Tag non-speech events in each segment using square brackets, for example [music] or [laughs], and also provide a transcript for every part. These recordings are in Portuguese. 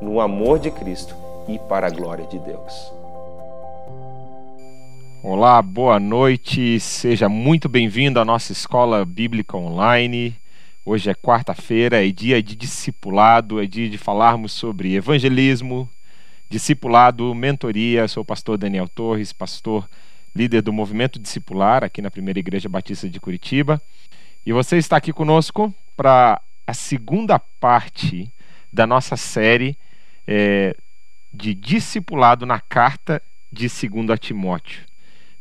no amor de Cristo e para a glória de Deus. Olá, boa noite, seja muito bem-vindo à nossa escola bíblica online. Hoje é quarta-feira, é dia de discipulado, é dia de falarmos sobre evangelismo, discipulado, mentoria. Sou o pastor Daniel Torres, pastor líder do movimento discipular aqui na Primeira Igreja Batista de Curitiba. E você está aqui conosco para a segunda parte da nossa série é, de discipulado na carta de 2 Timóteo.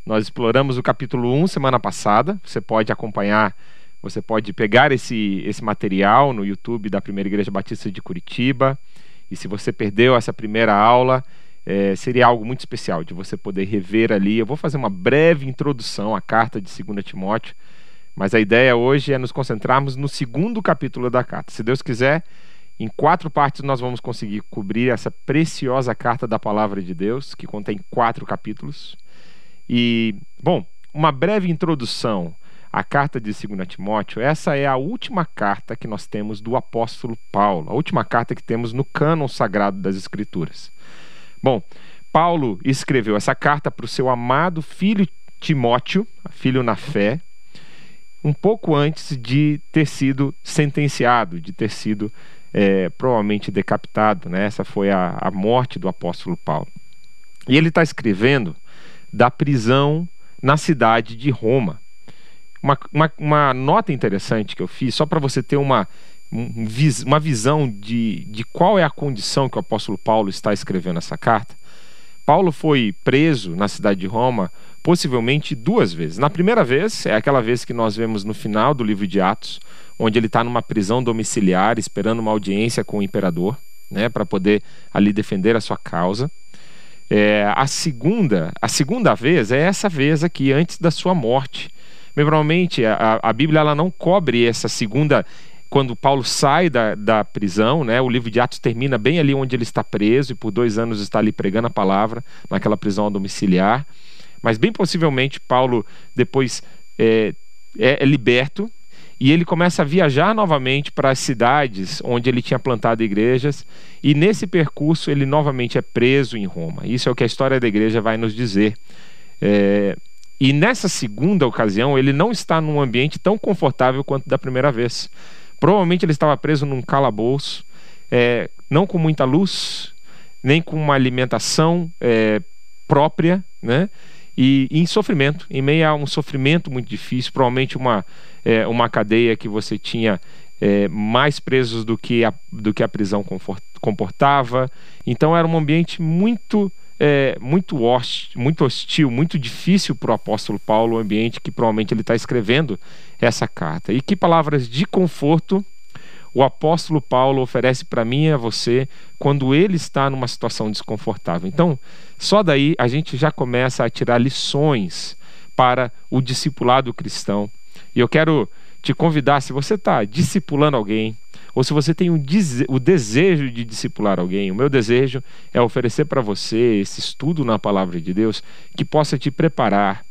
Nós exploramos o capítulo 1 semana passada. Você pode acompanhar, você pode pegar esse, esse material no YouTube da Primeira Igreja Batista de Curitiba. E se você perdeu essa primeira aula, é, seria algo muito especial de você poder rever ali. Eu vou fazer uma breve introdução à carta de 2 Timóteo, mas a ideia hoje é nos concentrarmos no segundo capítulo da carta. Se Deus quiser, em quatro partes nós vamos conseguir cobrir essa preciosa carta da palavra de Deus, que contém quatro capítulos. E, bom, uma breve introdução à carta de 2 Timóteo. Essa é a última carta que nós temos do apóstolo Paulo, a última carta que temos no cânon sagrado das Escrituras. Bom, Paulo escreveu essa carta para o seu amado filho Timóteo, filho na fé, um pouco antes de ter sido sentenciado, de ter sido é, provavelmente decapitado. Né? Essa foi a, a morte do apóstolo Paulo. E ele está escrevendo da prisão na cidade de Roma. Uma, uma, uma nota interessante que eu fiz, só para você ter uma, uma visão de, de qual é a condição que o apóstolo Paulo está escrevendo essa carta. Paulo foi preso na cidade de Roma possivelmente duas vezes. Na primeira vez, é aquela vez que nós vemos no final do livro de Atos, onde ele está numa prisão domiciliar, esperando uma audiência com o imperador, né, para poder ali defender a sua causa. É, a segunda, a segunda vez é essa vez aqui, antes da sua morte. Bem, provavelmente a, a Bíblia ela não cobre essa segunda quando Paulo sai da, da prisão, né, o livro de Atos termina bem ali onde ele está preso e por dois anos está ali pregando a palavra naquela prisão domiciliar. Mas bem possivelmente Paulo depois é, é, é liberto e ele começa a viajar novamente para as cidades onde ele tinha plantado igrejas, e nesse percurso ele novamente é preso em Roma. Isso é o que a história da igreja vai nos dizer. É, e nessa segunda ocasião, ele não está num ambiente tão confortável quanto da primeira vez. Provavelmente ele estava preso num calabouço, é, não com muita luz, nem com uma alimentação é, própria, né? e, em sofrimento, em meio a um sofrimento muito difícil, provavelmente uma, é, uma cadeia que você tinha é, mais presos do que a, do que a prisão comportava. Então era um ambiente muito é, muito, hostil, muito hostil, muito difícil para o apóstolo Paulo, o ambiente que provavelmente ele está escrevendo essa carta. E que palavras de conforto o apóstolo Paulo oferece para mim e a você quando ele está numa situação desconfortável. Então, só daí a gente já começa a tirar lições para o discipulado cristão. E eu quero te convidar, se você está discipulando alguém, ou se você tem um o desejo de discipular alguém, o meu desejo é oferecer para você esse estudo na palavra de Deus que possa te preparar,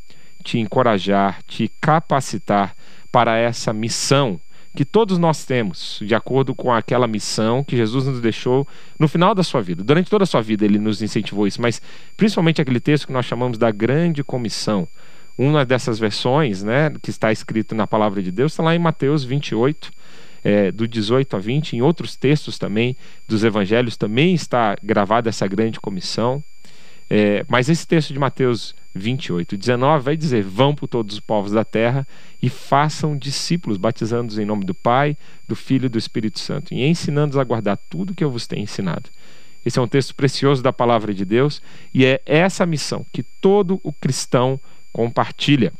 te encorajar, te capacitar para essa missão que todos nós temos, de acordo com aquela missão que Jesus nos deixou no final da sua vida. Durante toda a sua vida ele nos incentivou isso, mas principalmente aquele texto que nós chamamos da grande comissão. Uma dessas versões, né, que está escrito na palavra de Deus, está lá em Mateus 28, é, do 18 a 20. Em outros textos também dos evangelhos também está gravada essa grande comissão. É, mas esse texto de Mateus 28, 19 vai dizer: Vão por todos os povos da terra e façam discípulos, batizando-os em nome do Pai, do Filho e do Espírito Santo, e ensinando-os a guardar tudo que eu vos tenho ensinado. Esse é um texto precioso da palavra de Deus e é essa missão que todo o cristão compartilha.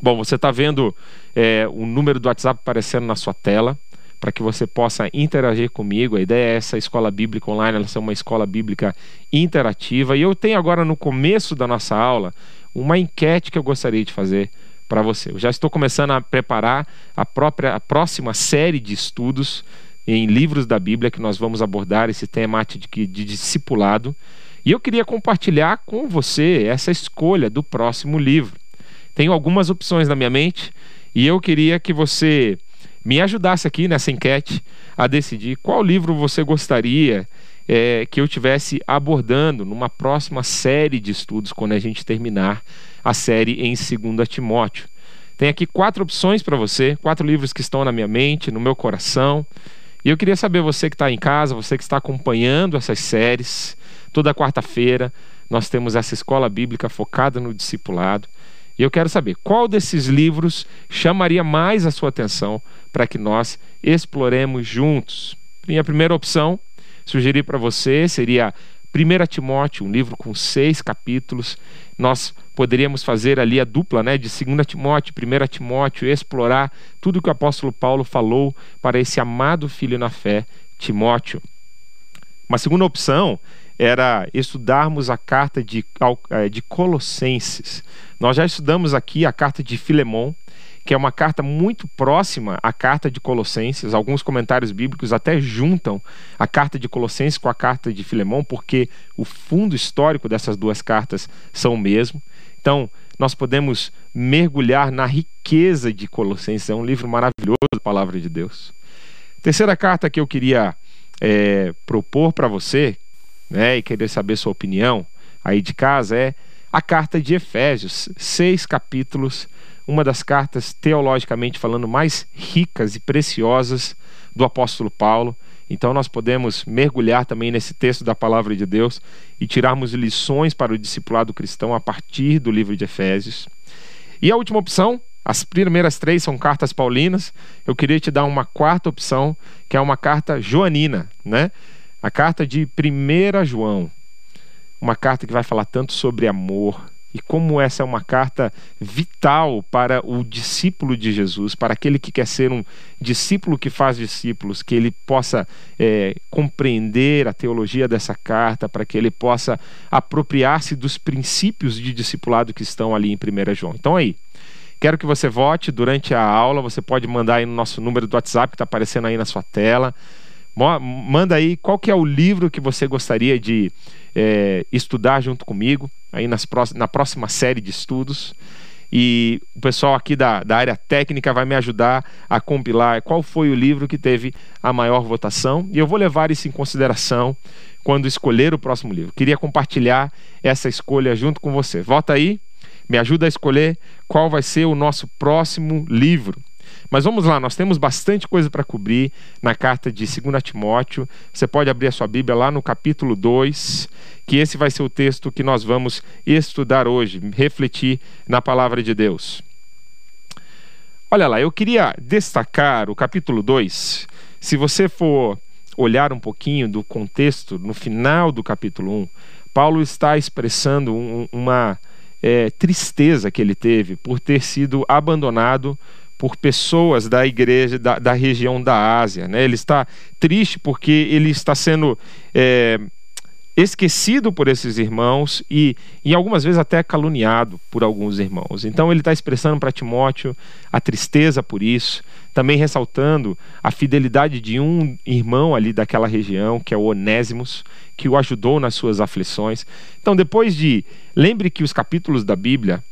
Bom, você está vendo é, o número do WhatsApp aparecendo na sua tela para que você possa interagir comigo. A ideia é essa escola bíblica online, ela ser uma escola bíblica interativa. E eu tenho agora no começo da nossa aula uma enquete que eu gostaria de fazer para você. Eu já estou começando a preparar a própria a próxima série de estudos em livros da Bíblia que nós vamos abordar esse tema de, de discipulado. E eu queria compartilhar com você essa escolha do próximo livro. Tenho algumas opções na minha mente e eu queria que você me ajudasse aqui nessa enquete a decidir qual livro você gostaria é, que eu tivesse abordando numa próxima série de estudos quando a gente terminar a série em 2 Timóteo. Tem aqui quatro opções para você, quatro livros que estão na minha mente, no meu coração. E eu queria saber, você que está em casa, você que está acompanhando essas séries, toda quarta-feira nós temos essa escola bíblica focada no discipulado. E eu quero saber qual desses livros chamaria mais a sua atenção para que nós exploremos juntos. Minha primeira opção, sugerir para você, seria 1 Timóteo, um livro com seis capítulos. Nós poderíamos fazer ali a dupla né, de 2 Timóteo, 1 Timóteo, explorar tudo que o apóstolo Paulo falou para esse amado filho na fé, Timóteo. Uma segunda opção era estudarmos a carta de, é, de Colossenses. Nós já estudamos aqui a carta de Filemão, que é uma carta muito próxima à carta de Colossenses. Alguns comentários bíblicos até juntam a carta de Colossenses com a carta de Filemão, porque o fundo histórico dessas duas cartas são o mesmo. Então, nós podemos mergulhar na riqueza de Colossenses. É um livro maravilhoso da palavra de Deus. Terceira carta que eu queria é, propor para você, né, e querer saber sua opinião aí de casa, é a carta de Efésios, seis capítulos uma das cartas teologicamente falando mais ricas e preciosas do apóstolo Paulo. Então nós podemos mergulhar também nesse texto da palavra de Deus e tirarmos lições para o discipulado cristão a partir do livro de Efésios. E a última opção, as primeiras três são cartas paulinas. Eu queria te dar uma quarta opção, que é uma carta joanina, né? A carta de 1 João. Uma carta que vai falar tanto sobre amor, e como essa é uma carta vital para o discípulo de Jesus, para aquele que quer ser um discípulo que faz discípulos, que ele possa é, compreender a teologia dessa carta, para que ele possa apropriar-se dos princípios de discipulado que estão ali em 1 João. Então aí, quero que você vote durante a aula, você pode mandar aí no nosso número do WhatsApp que está aparecendo aí na sua tela. Manda aí qual que é o livro que você gostaria de é, estudar junto comigo aí nas na próxima série de estudos. E o pessoal aqui da, da área técnica vai me ajudar a compilar qual foi o livro que teve a maior votação. E eu vou levar isso em consideração quando escolher o próximo livro. Queria compartilhar essa escolha junto com você. Vota aí, me ajuda a escolher qual vai ser o nosso próximo livro. Mas vamos lá, nós temos bastante coisa para cobrir na carta de 2 Timóteo. Você pode abrir a sua Bíblia lá no capítulo 2, que esse vai ser o texto que nós vamos estudar hoje, refletir na palavra de Deus. Olha lá, eu queria destacar o capítulo 2. Se você for olhar um pouquinho do contexto, no final do capítulo 1, Paulo está expressando um, uma é, tristeza que ele teve por ter sido abandonado por pessoas da igreja da, da região da Ásia. Né? Ele está triste porque ele está sendo é, esquecido por esses irmãos e, e algumas vezes até caluniado por alguns irmãos. Então ele está expressando para Timóteo a tristeza por isso, também ressaltando a fidelidade de um irmão ali daquela região, que é o Onésimos, que o ajudou nas suas aflições. Então, depois de. Lembre que os capítulos da Bíblia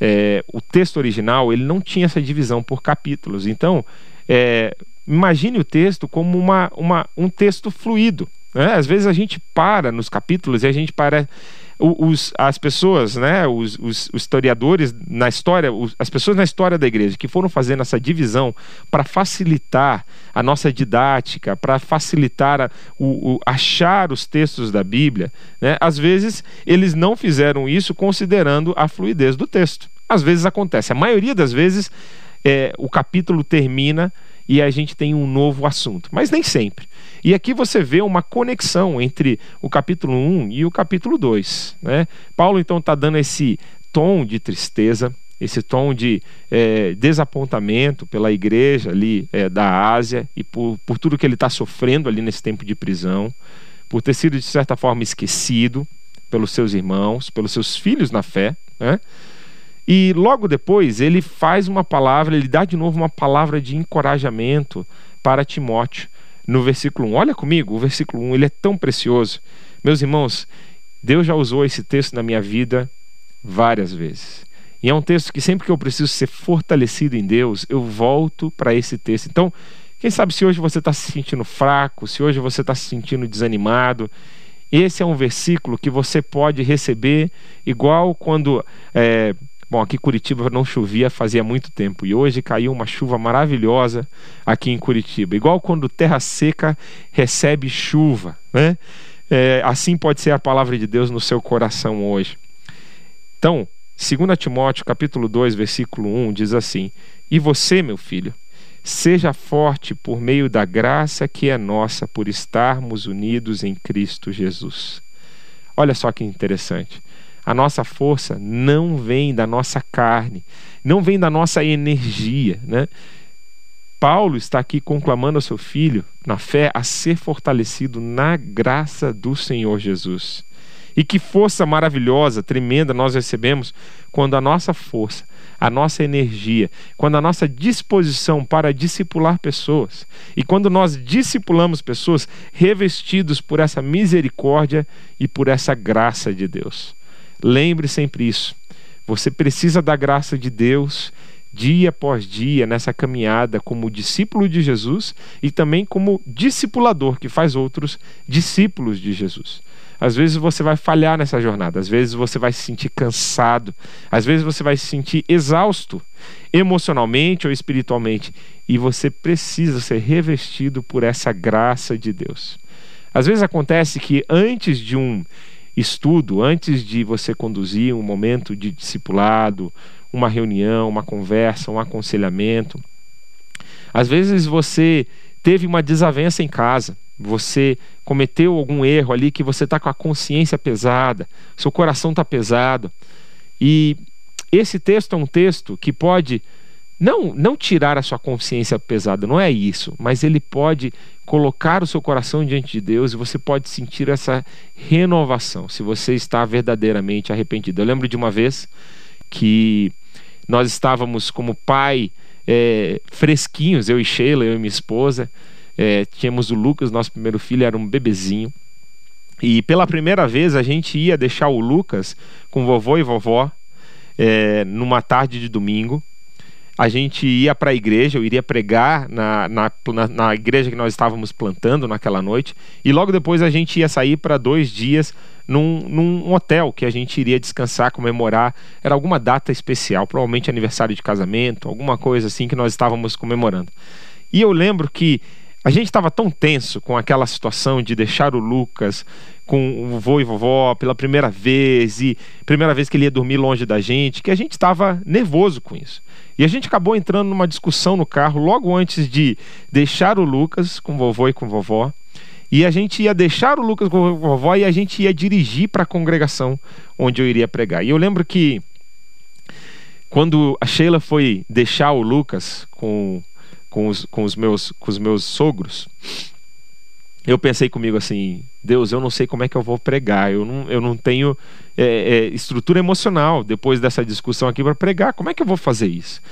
é, o texto original ele não tinha essa divisão por capítulos. Então, é, imagine o texto como uma, uma, um texto fluido. Né? Às vezes a gente para nos capítulos e a gente para, os, as pessoas, né, os, os, os historiadores na história, os, as pessoas na história da igreja que foram fazendo essa divisão para facilitar a nossa didática, para facilitar a, o, o, achar os textos da Bíblia, né, às vezes eles não fizeram isso considerando a fluidez do texto. Às vezes acontece, a maioria das vezes é, o capítulo termina e a gente tem um novo assunto, mas nem sempre. E aqui você vê uma conexão entre o capítulo 1 e o capítulo 2. Né? Paulo então está dando esse tom de tristeza, esse tom de é, desapontamento pela igreja ali é, da Ásia e por, por tudo que ele está sofrendo ali nesse tempo de prisão, por ter sido de certa forma esquecido pelos seus irmãos, pelos seus filhos na fé, né? E logo depois ele faz uma palavra, ele dá de novo uma palavra de encorajamento para Timóteo no versículo 1. Olha comigo, o versículo 1, ele é tão precioso. Meus irmãos, Deus já usou esse texto na minha vida várias vezes. E é um texto que sempre que eu preciso ser fortalecido em Deus, eu volto para esse texto. Então, quem sabe se hoje você está se sentindo fraco, se hoje você está se sentindo desanimado, esse é um versículo que você pode receber igual quando é, Bom, aqui Curitiba não chovia fazia muito tempo e hoje caiu uma chuva maravilhosa aqui em Curitiba. Igual quando terra seca recebe chuva, né? É, assim pode ser a palavra de Deus no seu coração hoje. Então, 2 Timóteo capítulo 2, versículo 1 diz assim: E você, meu filho, seja forte por meio da graça que é nossa por estarmos unidos em Cristo Jesus. Olha só que interessante. A nossa força não vem da nossa carne, não vem da nossa energia, né? Paulo está aqui conclamando ao seu filho, na fé, a ser fortalecido na graça do Senhor Jesus. E que força maravilhosa, tremenda nós recebemos quando a nossa força, a nossa energia, quando a nossa disposição para discipular pessoas e quando nós discipulamos pessoas revestidos por essa misericórdia e por essa graça de Deus. Lembre sempre isso. Você precisa da graça de Deus dia após dia nessa caminhada como discípulo de Jesus e também como discipulador que faz outros discípulos de Jesus. Às vezes você vai falhar nessa jornada, às vezes você vai se sentir cansado, às vezes você vai se sentir exausto, emocionalmente ou espiritualmente, e você precisa ser revestido por essa graça de Deus. Às vezes acontece que antes de um estudo, antes de você conduzir um momento de discipulado, uma reunião, uma conversa, um aconselhamento. Às vezes você teve uma desavença em casa, você cometeu algum erro ali que você está com a consciência pesada, seu coração está pesado. E esse texto é um texto que pode não, não tirar a sua consciência pesada, não é isso, mas ele pode colocar o seu coração diante de Deus e você pode sentir essa renovação, se você está verdadeiramente arrependido. Eu lembro de uma vez que nós estávamos como pai é, fresquinhos, eu e Sheila, eu e minha esposa, é, tínhamos o Lucas, nosso primeiro filho, era um bebezinho. E pela primeira vez a gente ia deixar o Lucas com vovô e vovó é, numa tarde de domingo a gente ia para a igreja, eu iria pregar na, na, na, igreja que nós estávamos plantando naquela noite, e logo depois a gente ia sair para dois dias num, num hotel que a gente iria descansar, comemorar. Era alguma data especial, provavelmente aniversário de casamento, alguma coisa assim que nós estávamos comemorando. E eu lembro que a gente estava tão tenso com aquela situação de deixar o Lucas com o vô e vovó pela primeira vez e primeira vez que ele ia dormir longe da gente, que a gente estava nervoso com isso. E a gente acabou entrando numa discussão no carro logo antes de deixar o Lucas com o vovô e com a vovó. E a gente ia deixar o Lucas com a vovó e a gente ia dirigir para a congregação onde eu iria pregar. E eu lembro que quando a Sheila foi deixar o Lucas com com os, com os, meus, com os meus sogros, eu pensei comigo assim: Deus, eu não sei como é que eu vou pregar, eu não, eu não tenho é, é, estrutura emocional depois dessa discussão aqui para pregar, como é que eu vou fazer isso?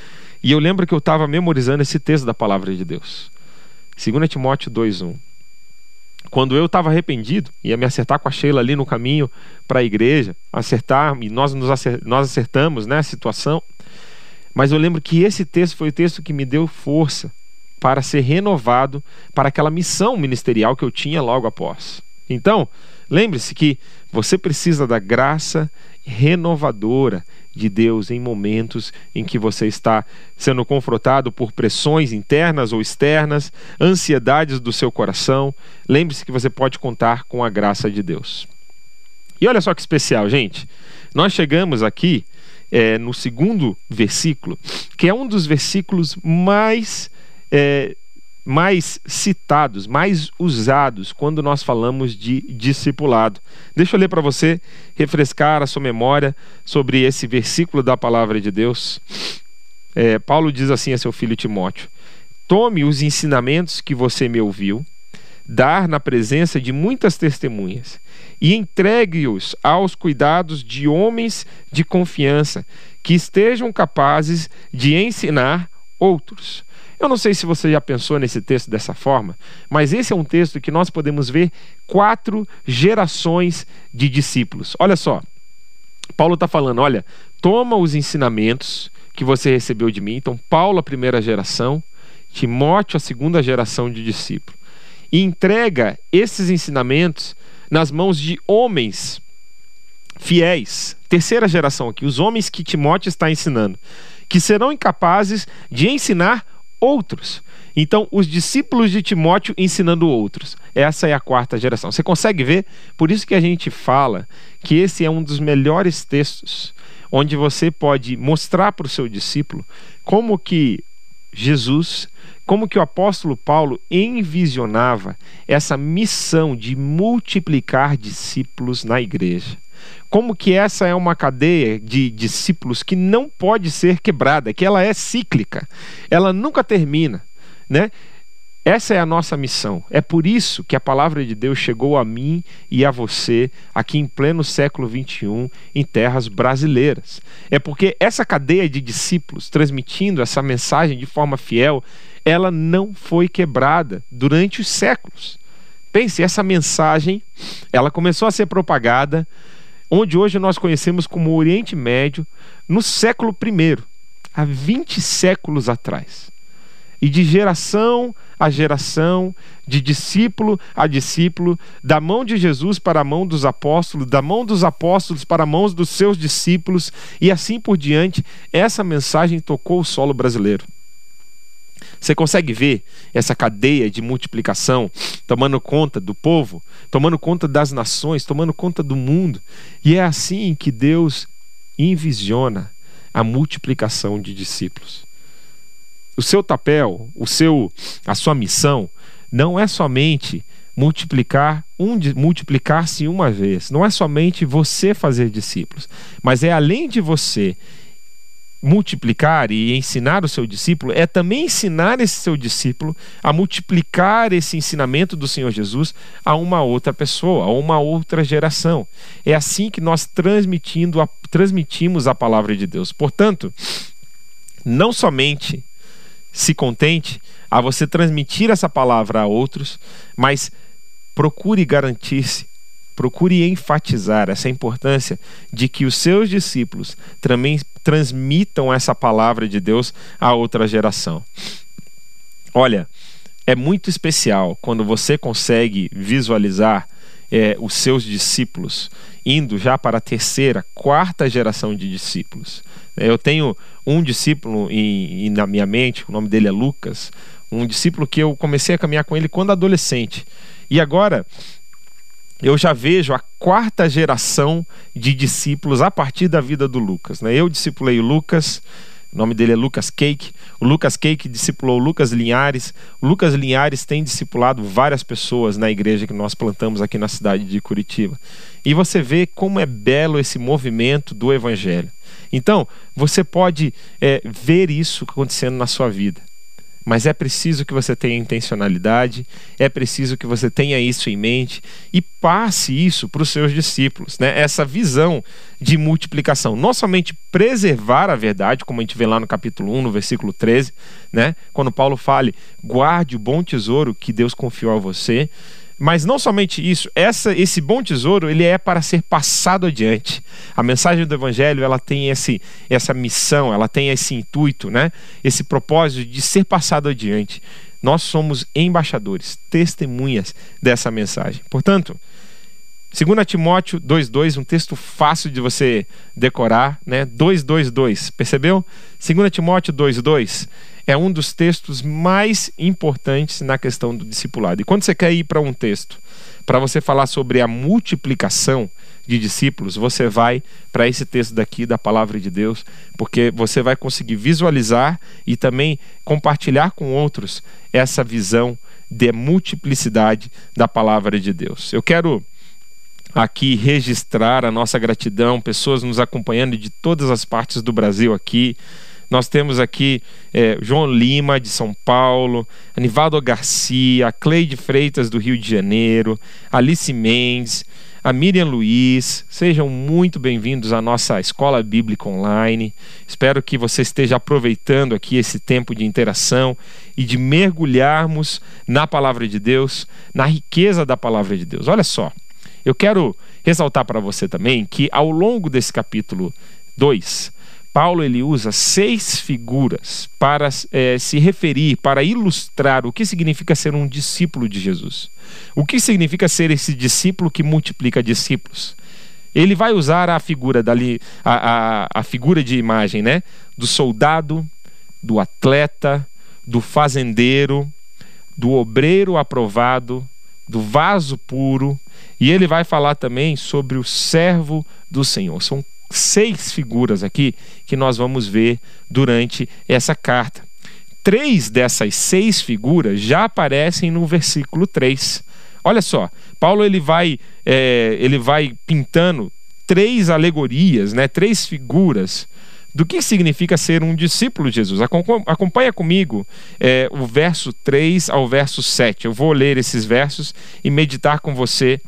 E eu lembro que eu estava memorizando esse texto da palavra de Deus, 2 Timóteo 2,1. Quando eu estava arrependido, ia me acertar com a Sheila ali no caminho para a igreja, acertar, e nós, nos nós acertamos né, a situação. Mas eu lembro que esse texto foi o texto que me deu força para ser renovado para aquela missão ministerial que eu tinha logo após. Então, Lembre-se que você precisa da graça renovadora de Deus em momentos em que você está sendo confrontado por pressões internas ou externas, ansiedades do seu coração. Lembre-se que você pode contar com a graça de Deus. E olha só que especial, gente. Nós chegamos aqui é, no segundo versículo, que é um dos versículos mais é, mais citados, mais usados quando nós falamos de discipulado. Deixa eu ler para você, refrescar a sua memória sobre esse versículo da palavra de Deus. É, Paulo diz assim a seu filho Timóteo: Tome os ensinamentos que você me ouviu, dar na presença de muitas testemunhas, e entregue-os aos cuidados de homens de confiança, que estejam capazes de ensinar outros. Eu não sei se você já pensou nesse texto dessa forma, mas esse é um texto que nós podemos ver quatro gerações de discípulos. Olha só, Paulo está falando: olha, toma os ensinamentos que você recebeu de mim. Então, Paulo, a primeira geração, Timóteo, a segunda geração de discípulo, e entrega esses ensinamentos nas mãos de homens fiéis, terceira geração aqui, os homens que Timóteo está ensinando, que serão incapazes de ensinar outros. Então, os discípulos de Timóteo ensinando outros. Essa é a quarta geração. Você consegue ver? Por isso que a gente fala que esse é um dos melhores textos onde você pode mostrar para o seu discípulo como que Jesus, como que o apóstolo Paulo envisionava essa missão de multiplicar discípulos na igreja como que essa é uma cadeia de discípulos que não pode ser quebrada, que ela é cíclica, ela nunca termina, né? Essa é a nossa missão. É por isso que a palavra de Deus chegou a mim e a você aqui em pleno século 21 em terras brasileiras. É porque essa cadeia de discípulos transmitindo essa mensagem de forma fiel, ela não foi quebrada durante os séculos. Pense, essa mensagem, ela começou a ser propagada onde hoje nós conhecemos como Oriente Médio, no século I, há 20 séculos atrás. E de geração a geração, de discípulo a discípulo, da mão de Jesus para a mão dos apóstolos, da mão dos apóstolos para a mão dos seus discípulos, e assim por diante, essa mensagem tocou o solo brasileiro. Você consegue ver essa cadeia de multiplicação tomando conta do povo, tomando conta das nações, tomando conta do mundo. E é assim que Deus envisiona a multiplicação de discípulos. O seu papel, o seu, a sua missão não é somente multiplicar um multiplicar-se uma vez. Não é somente você fazer discípulos, mas é além de você multiplicar e ensinar o seu discípulo é também ensinar esse seu discípulo a multiplicar esse ensinamento do Senhor Jesus a uma outra pessoa, a uma outra geração. É assim que nós transmitindo a, transmitimos a palavra de Deus. Portanto, não somente se contente a você transmitir essa palavra a outros, mas procure garantir-se procure enfatizar essa importância de que os seus discípulos também transmitam essa palavra de Deus a outra geração. Olha, é muito especial quando você consegue visualizar é, os seus discípulos indo já para a terceira, quarta geração de discípulos. Eu tenho um discípulo em, em, na minha mente, o nome dele é Lucas, um discípulo que eu comecei a caminhar com ele quando adolescente. E agora eu já vejo a quarta geração de discípulos a partir da vida do Lucas. Né? Eu discipulei o Lucas, o nome dele é Lucas Cake. O Lucas Cake discipulou o Lucas Linhares. O Lucas Linhares tem discipulado várias pessoas na igreja que nós plantamos aqui na cidade de Curitiba. E você vê como é belo esse movimento do Evangelho. Então, você pode é, ver isso acontecendo na sua vida. Mas é preciso que você tenha intencionalidade, é preciso que você tenha isso em mente e passe isso para os seus discípulos, né? Essa visão de multiplicação, não somente preservar a verdade, como a gente vê lá no capítulo 1, no versículo 13, né? Quando Paulo fala: "Guarde o bom tesouro que Deus confiou a você", mas não somente isso, essa, esse bom tesouro ele é para ser passado adiante. A mensagem do Evangelho ela tem esse, essa missão, ela tem esse intuito, né? esse propósito de ser passado adiante. Nós somos embaixadores, testemunhas dessa mensagem. Portanto, 2 Timóteo 2,2, um texto fácil de você decorar, né? 2,2,2, percebeu? 2 Timóteo 2,2 é um dos textos mais importantes na questão do discipulado. E quando você quer ir para um texto para você falar sobre a multiplicação de discípulos, você vai para esse texto daqui da palavra de Deus, porque você vai conseguir visualizar e também compartilhar com outros essa visão de multiplicidade da palavra de Deus. Eu quero aqui registrar a nossa gratidão, pessoas nos acompanhando de todas as partes do Brasil aqui. Nós temos aqui é, João Lima, de São Paulo, Anivaldo Garcia, Cleide Freitas, do Rio de Janeiro, Alice Mendes, a Miriam Luiz. Sejam muito bem-vindos à nossa Escola Bíblica Online. Espero que você esteja aproveitando aqui esse tempo de interação e de mergulharmos na palavra de Deus, na riqueza da palavra de Deus. Olha só, eu quero ressaltar para você também que ao longo desse capítulo 2, Paulo ele usa seis figuras para é, se referir, para ilustrar o que significa ser um discípulo de Jesus. O que significa ser esse discípulo que multiplica discípulos? Ele vai usar a figura dali, a, a, a figura de imagem, né? Do soldado, do atleta, do fazendeiro, do obreiro aprovado, do vaso puro, e ele vai falar também sobre o servo do Senhor. São seis figuras aqui que nós vamos ver durante essa carta. Três dessas seis figuras já aparecem no versículo 3. Olha só, Paulo ele vai, é, ele vai pintando três alegorias, né, três figuras do que significa ser um discípulo de Jesus. Acompanha comigo é, o verso 3 ao verso 7. Eu vou ler esses versos e meditar com você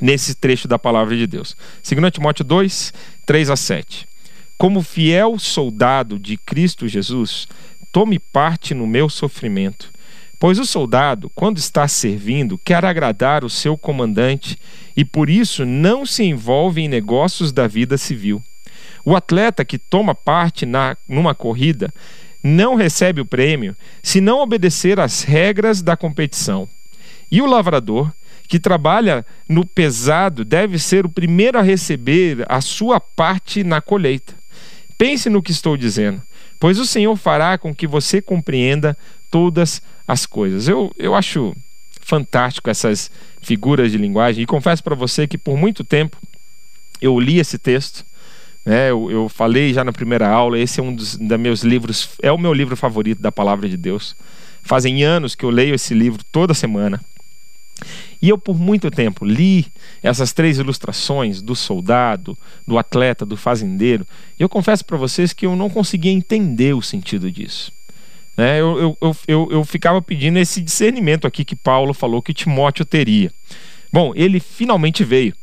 nesse trecho da palavra de Deus. 2 Timóteo 2, 3 a 7. Como fiel soldado de Cristo Jesus, tome parte no meu sofrimento. Pois o soldado, quando está servindo, quer agradar o seu comandante e por isso não se envolve em negócios da vida civil. O atleta que toma parte na, numa corrida não recebe o prêmio se não obedecer às regras da competição. E o lavrador que trabalha no pesado deve ser o primeiro a receber a sua parte na colheita. Pense no que estou dizendo, pois o Senhor fará com que você compreenda todas as coisas. Eu, eu acho fantástico essas figuras de linguagem e confesso para você que por muito tempo eu li esse texto. Né, eu, eu falei já na primeira aula, esse é um dos, dos meus livros, é o meu livro favorito da palavra de Deus. Fazem anos que eu leio esse livro toda semana. E eu, por muito tempo, li essas três ilustrações do soldado, do atleta, do fazendeiro. E eu confesso para vocês que eu não conseguia entender o sentido disso. Né? Eu, eu, eu, eu, ficava pedindo esse discernimento aqui que Paulo falou que Timóteo teria. Bom, ele finalmente veio.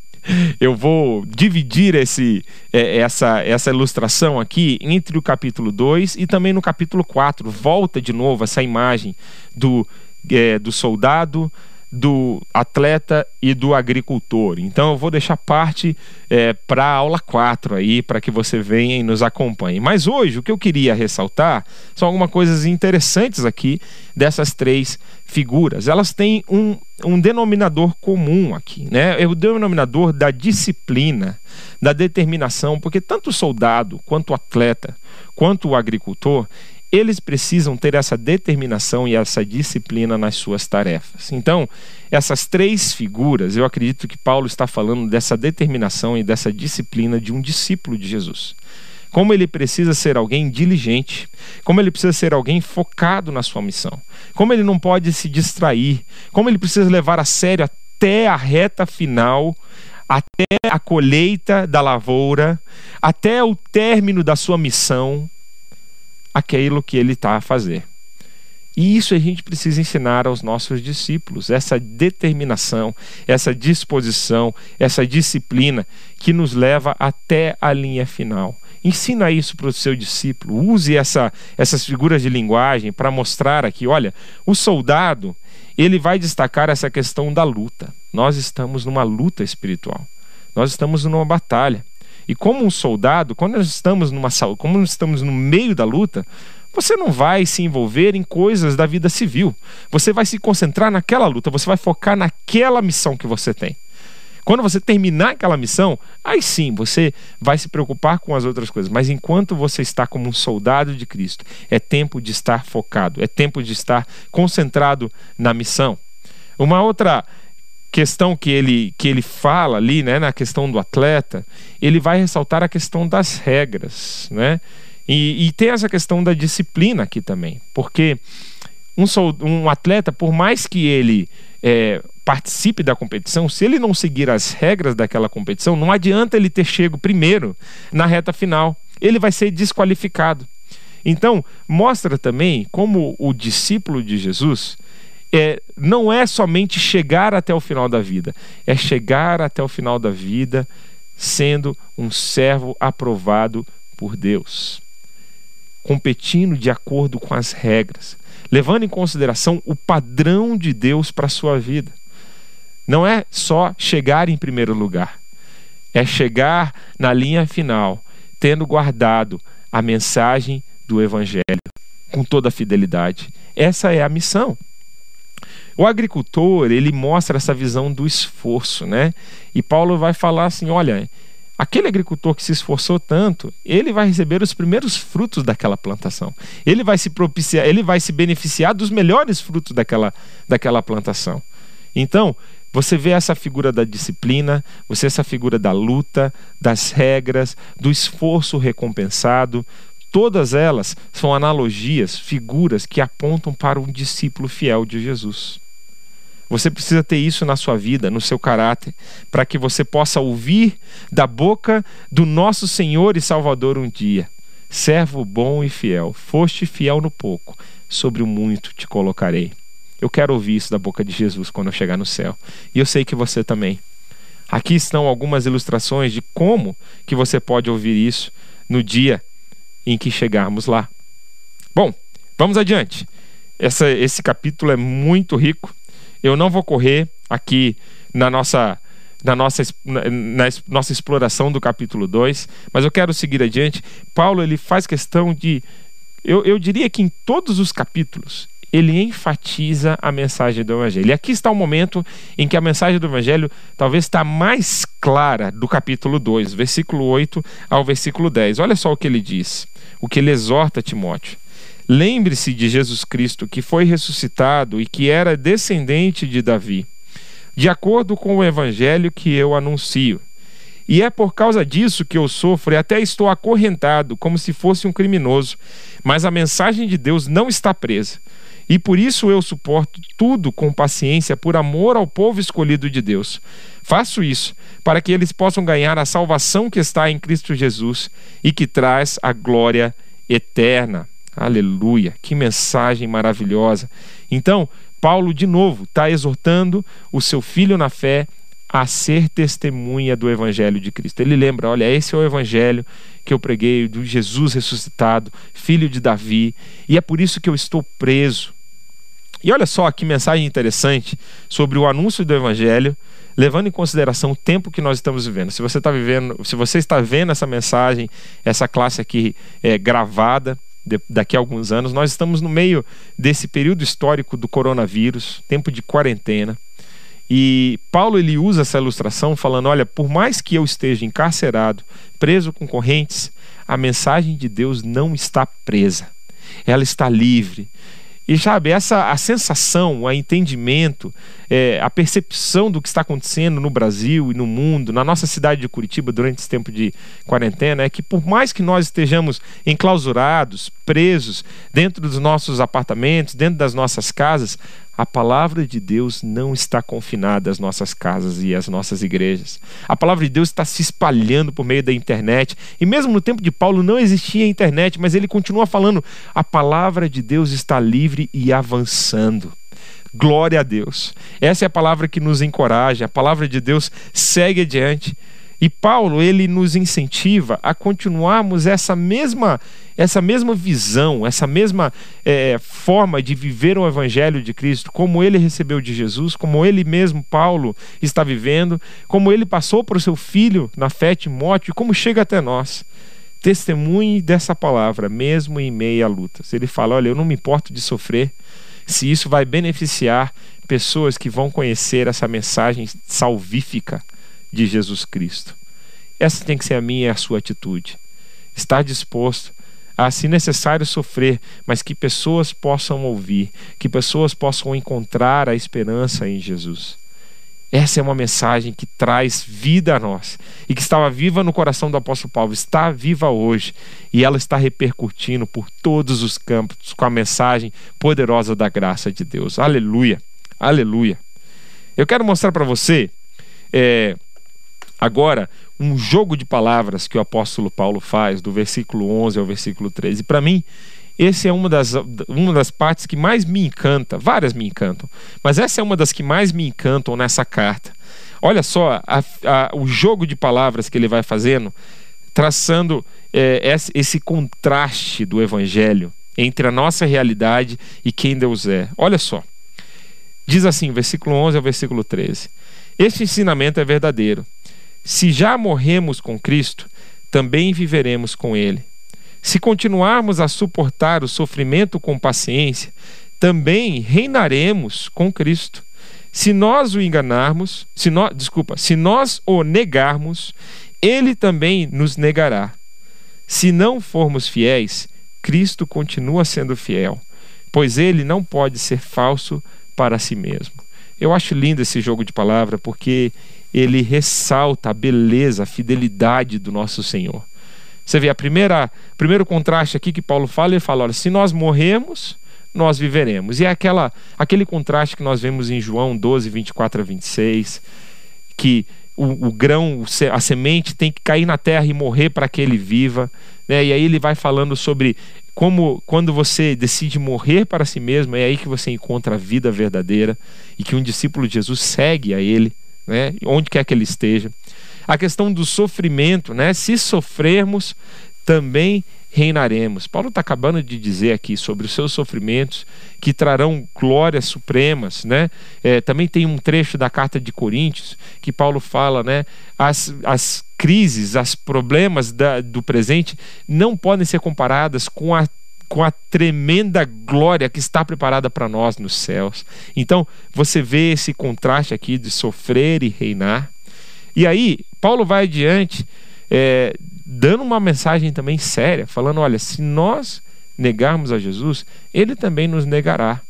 Eu vou dividir esse, é, essa, essa ilustração aqui entre o capítulo 2 e também no capítulo 4. Volta de novo essa imagem do, é, do soldado, do atleta e do agricultor. Então eu vou deixar parte é, para a aula 4 aí, para que você venha e nos acompanhe. Mas hoje o que eu queria ressaltar são algumas coisas interessantes aqui dessas três figuras. Elas têm um, um denominador comum aqui, né? É o denominador da disciplina, da determinação, porque tanto o soldado quanto o atleta, quanto o agricultor, eles precisam ter essa determinação e essa disciplina nas suas tarefas. Então, essas três figuras, eu acredito que Paulo está falando dessa determinação e dessa disciplina de um discípulo de Jesus. Como ele precisa ser alguém diligente, como ele precisa ser alguém focado na sua missão, como ele não pode se distrair, como ele precisa levar a sério até a reta final até a colheita da lavoura, até o término da sua missão, aquilo que ele está a fazer. E isso a gente precisa ensinar aos nossos discípulos, essa determinação, essa disposição, essa disciplina que nos leva até a linha final. Ensina isso para o seu discípulo, use essa, essas figuras de linguagem para mostrar aqui, olha, o soldado, ele vai destacar essa questão da luta. Nós estamos numa luta espiritual. Nós estamos numa batalha. E como um soldado, quando nós estamos numa como estamos no meio da luta, você não vai se envolver em coisas da vida civil. Você vai se concentrar naquela luta, você vai focar naquela missão que você tem. Quando você terminar aquela missão, aí sim você vai se preocupar com as outras coisas. Mas enquanto você está como um soldado de Cristo, é tempo de estar focado, é tempo de estar concentrado na missão. Uma outra questão que ele, que ele fala ali, né, na questão do atleta, ele vai ressaltar a questão das regras, né? E, e tem essa questão da disciplina aqui também, porque um, um atleta, por mais que ele é, participe da competição, se ele não seguir as regras daquela competição, não adianta ele ter chego primeiro na reta final, ele vai ser desqualificado. Então, mostra também como o discípulo de Jesus é, não é somente chegar até o final da vida, é chegar até o final da vida sendo um servo aprovado por Deus, competindo de acordo com as regras, levando em consideração o padrão de Deus para a sua vida. Não é só chegar em primeiro lugar, é chegar na linha final, tendo guardado a mensagem do Evangelho com toda a fidelidade. Essa é a missão. O agricultor, ele mostra essa visão do esforço, né? E Paulo vai falar assim: olha, aquele agricultor que se esforçou tanto, ele vai receber os primeiros frutos daquela plantação. Ele vai se propiciar, ele vai se beneficiar dos melhores frutos daquela, daquela plantação. Então, você vê essa figura da disciplina, você vê essa figura da luta, das regras, do esforço recompensado. Todas elas são analogias, figuras que apontam para um discípulo fiel de Jesus. Você precisa ter isso na sua vida, no seu caráter, para que você possa ouvir da boca do nosso Senhor e Salvador um dia: servo bom e fiel, foste fiel no pouco, sobre o muito te colocarei. Eu quero ouvir isso da boca de Jesus quando eu chegar no céu. E eu sei que você também. Aqui estão algumas ilustrações de como que você pode ouvir isso no dia em que chegarmos lá. Bom, vamos adiante. Essa, esse capítulo é muito rico eu não vou correr aqui na nossa na nossa, na, na nossa exploração do capítulo 2, mas eu quero seguir adiante. Paulo ele faz questão de, eu, eu diria que em todos os capítulos, ele enfatiza a mensagem do Evangelho. E aqui está o momento em que a mensagem do Evangelho talvez está mais clara do capítulo 2, versículo 8 ao versículo 10. Olha só o que ele diz, o que ele exorta Timóteo. Lembre-se de Jesus Cristo, que foi ressuscitado e que era descendente de Davi, de acordo com o evangelho que eu anuncio. E é por causa disso que eu sofro e até estou acorrentado, como se fosse um criminoso. Mas a mensagem de Deus não está presa. E por isso eu suporto tudo com paciência, por amor ao povo escolhido de Deus. Faço isso para que eles possam ganhar a salvação que está em Cristo Jesus e que traz a glória eterna. Aleluia, que mensagem maravilhosa. Então, Paulo, de novo, está exortando o seu filho na fé a ser testemunha do Evangelho de Cristo. Ele lembra: olha, esse é o Evangelho que eu preguei, do Jesus ressuscitado, filho de Davi, e é por isso que eu estou preso. E olha só que mensagem interessante sobre o anúncio do Evangelho, levando em consideração o tempo que nós estamos vivendo. Se você está vivendo, se você está vendo essa mensagem, essa classe aqui é, gravada, de, daqui a alguns anos. Nós estamos no meio desse período histórico do coronavírus, tempo de quarentena. E Paulo ele usa essa ilustração falando: olha, por mais que eu esteja encarcerado, preso com correntes, a mensagem de Deus não está presa. Ela está livre. E sabe, essa a sensação, o entendimento, é, a percepção do que está acontecendo no Brasil e no mundo, na nossa cidade de Curitiba durante esse tempo de quarentena, é que por mais que nós estejamos enclausurados, presos dentro dos nossos apartamentos, dentro das nossas casas, a palavra de Deus não está confinada às nossas casas e às nossas igrejas. A palavra de Deus está se espalhando por meio da internet. E mesmo no tempo de Paulo não existia internet, mas ele continua falando: a palavra de Deus está livre e avançando. Glória a Deus. Essa é a palavra que nos encoraja. A palavra de Deus segue adiante. E Paulo, ele nos incentiva a continuarmos essa mesma, essa mesma visão, essa mesma é, forma de viver o Evangelho de Cristo, como ele recebeu de Jesus, como ele mesmo, Paulo, está vivendo, como ele passou para o seu filho na fé, e como chega até nós. Testemunhe dessa palavra, mesmo em meio a lutas. Ele fala: Olha, eu não me importo de sofrer, se isso vai beneficiar pessoas que vão conhecer essa mensagem salvífica de Jesus Cristo. Essa tem que ser a minha e a sua atitude. Estar disposto a, se necessário, sofrer, mas que pessoas possam ouvir, que pessoas possam encontrar a esperança em Jesus. Essa é uma mensagem que traz vida a nós e que estava viva no coração do apóstolo Paulo, está viva hoje e ela está repercutindo por todos os campos com a mensagem poderosa da graça de Deus. Aleluia, aleluia. Eu quero mostrar para você é, agora um jogo de palavras que o apóstolo Paulo faz, do versículo 11 ao versículo 13. Para mim, esse é uma das, uma das partes que mais me encanta, várias me encantam, mas essa é uma das que mais me encantam nessa carta. Olha só a, a, o jogo de palavras que ele vai fazendo, traçando é, esse contraste do evangelho entre a nossa realidade e quem Deus é. Olha só. Diz assim, versículo 11 ao versículo 13: Este ensinamento é verdadeiro. Se já morremos com Cristo, também viveremos com Ele. Se continuarmos a suportar o sofrimento com paciência, também reinaremos com Cristo. Se nós o enganarmos, se nós, desculpa, se nós o negarmos, ele também nos negará. Se não formos fiéis, Cristo continua sendo fiel, pois ele não pode ser falso para si mesmo. Eu acho lindo esse jogo de palavra porque ele ressalta a beleza, a fidelidade do nosso Senhor. Você vê a primeira primeiro contraste aqui que Paulo fala, ele fala, olha, se nós morremos, nós viveremos. E é aquela, aquele contraste que nós vemos em João 12, 24 a 26, que o, o grão, a semente tem que cair na terra e morrer para que ele viva. Né? E aí ele vai falando sobre como quando você decide morrer para si mesmo, é aí que você encontra a vida verdadeira e que um discípulo de Jesus segue a ele, né? onde quer que ele esteja a questão do sofrimento, né? Se sofrermos, também reinaremos. Paulo está acabando de dizer aqui sobre os seus sofrimentos que trarão glórias supremas, né? É, também tem um trecho da carta de Coríntios que Paulo fala, né? As, as crises, os problemas da, do presente não podem ser comparadas com a com a tremenda glória que está preparada para nós nos céus. Então, você vê esse contraste aqui de sofrer e reinar. E aí, Paulo vai adiante, é, dando uma mensagem também séria, falando: olha, se nós negarmos a Jesus, ele também nos negará.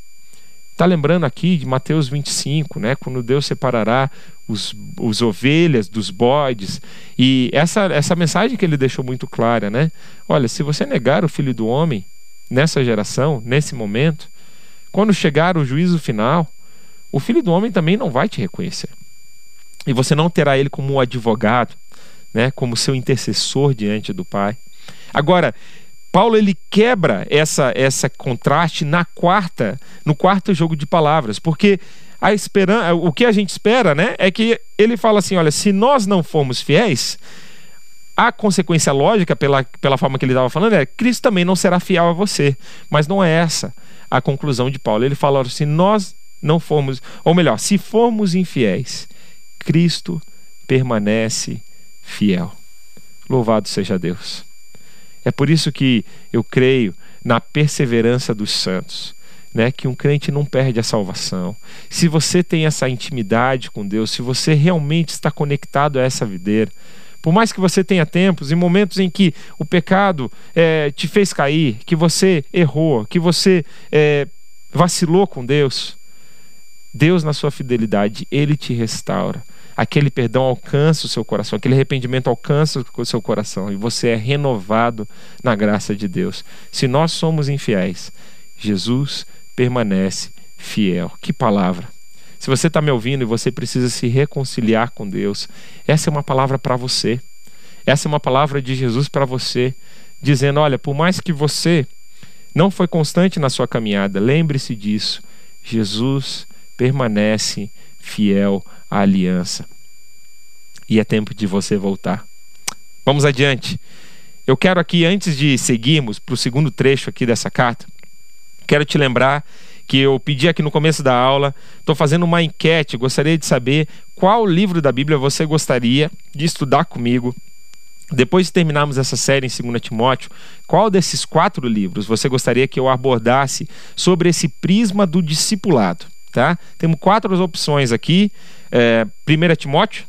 Está lembrando aqui de Mateus 25, né? Quando Deus separará os, os ovelhas dos bodes. E essa, essa mensagem que ele deixou muito clara, né? Olha, se você negar o filho do homem nessa geração, nesse momento, quando chegar o juízo final, o filho do homem também não vai te reconhecer. E você não terá ele como um advogado, né, como seu intercessor diante do Pai. Agora, Paulo ele quebra essa essa contraste na quarta, no quarto jogo de palavras, porque a esperança, o que a gente espera, né, é que ele fala assim, olha, se nós não formos fiéis, a consequência lógica pela, pela forma que ele estava falando é Cristo também não será fiel a você, mas não é essa a conclusão de Paulo. Ele fala, se nós não formos, ou melhor, se formos infiéis, Cristo permanece fiel. Louvado seja Deus. É por isso que eu creio na perseverança dos santos. Né, que um crente não perde a salvação. Se você tem essa intimidade com Deus, se você realmente está conectado a essa videira, por mais que você tenha tempos e momentos em que o pecado é, te fez cair, que você errou, que você é, vacilou com Deus, Deus, na sua fidelidade, ele te restaura aquele perdão alcança o seu coração, aquele arrependimento alcança o seu coração e você é renovado na graça de Deus. Se nós somos infiéis, Jesus permanece fiel. Que palavra! Se você está me ouvindo e você precisa se reconciliar com Deus, essa é uma palavra para você. Essa é uma palavra de Jesus para você, dizendo: olha, por mais que você não foi constante na sua caminhada, lembre-se disso. Jesus permanece fiel à aliança. E é tempo de você voltar. Vamos adiante. Eu quero aqui, antes de seguirmos para o segundo trecho aqui dessa carta, quero te lembrar que eu pedi aqui no começo da aula, estou fazendo uma enquete, gostaria de saber qual livro da Bíblia você gostaria de estudar comigo. Depois de terminarmos essa série em 2 Timóteo, qual desses quatro livros você gostaria que eu abordasse sobre esse prisma do discipulado? Tá? Temos quatro opções aqui. É, 1 Timóteo,